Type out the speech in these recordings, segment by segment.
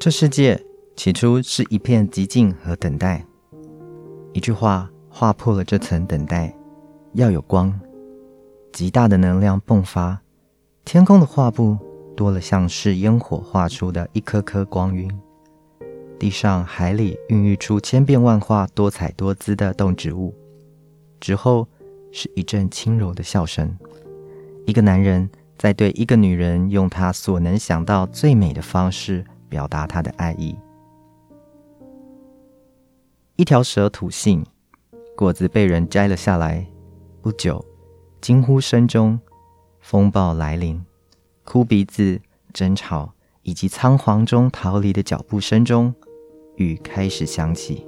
这世界起初是一片寂静和等待。一句话划破了这层等待：要有光。极大的能量迸发，天空的画布多了像是烟火画出的一颗颗光晕。地上、海里孕育出千变万化、多彩多姿的动植物。之后是一阵轻柔的笑声。一个男人在对一个女人用他所能想到最美的方式表达他的爱意。一条蛇吐信，果子被人摘了下来。不久，惊呼声中，风暴来临，哭鼻子、争吵以及仓皇中逃离的脚步声中。雨开始响起，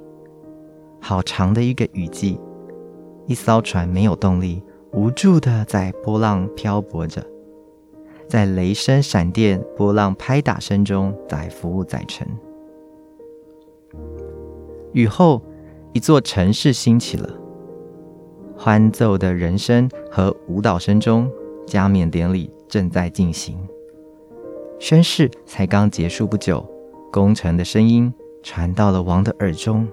好长的一个雨季。一艘船没有动力，无助的在波浪漂泊着，在雷声、闪电、波浪拍打声中载浮载沉。雨后，一座城市兴起了，欢奏的人声和舞蹈声中，加冕典礼正在进行。宣誓才刚结束不久，功臣的声音。传到了王的耳中，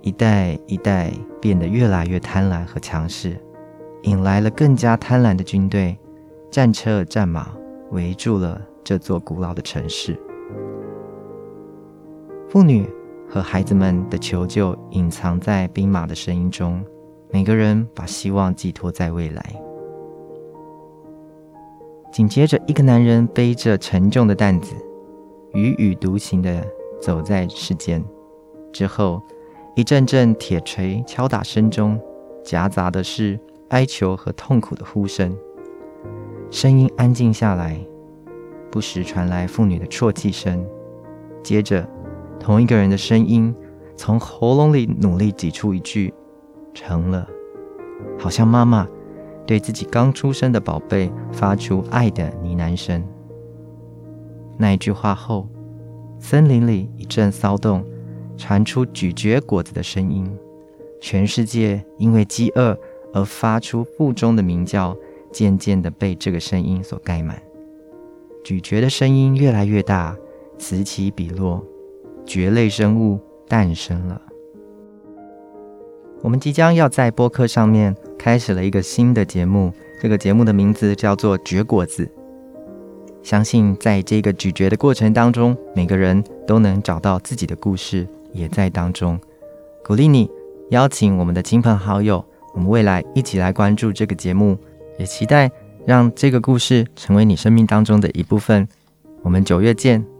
一代一代变得越来越贪婪和强势，引来了更加贪婪的军队，战车战马围住了这座古老的城市。妇女和孩子们的求救隐藏在兵马的声音中，每个人把希望寄托在未来。紧接着，一个男人背着沉重的担子。踽踽独行地走在世间，之后，一阵阵铁锤敲打声中，夹杂的是哀求和痛苦的呼声。声音安静下来，不时传来妇女的啜泣声。接着，同一个人的声音从喉咙里努力挤出一句：“成了。”好像妈妈对自己刚出生的宝贝发出爱的呢喃声。那一句话后，森林里一阵骚动，传出咀嚼果子的声音。全世界因为饥饿而发出腹中的鸣叫，渐渐地被这个声音所盖满。咀嚼的声音越来越大，此起彼落，蕨类生物诞生了。我们即将要在播客上面开始了一个新的节目，这个节目的名字叫做《蕨果子》。相信在这个咀嚼的过程当中，每个人都能找到自己的故事，也在当中。鼓励你邀请我们的亲朋好友，我们未来一起来关注这个节目，也期待让这个故事成为你生命当中的一部分。我们九月见。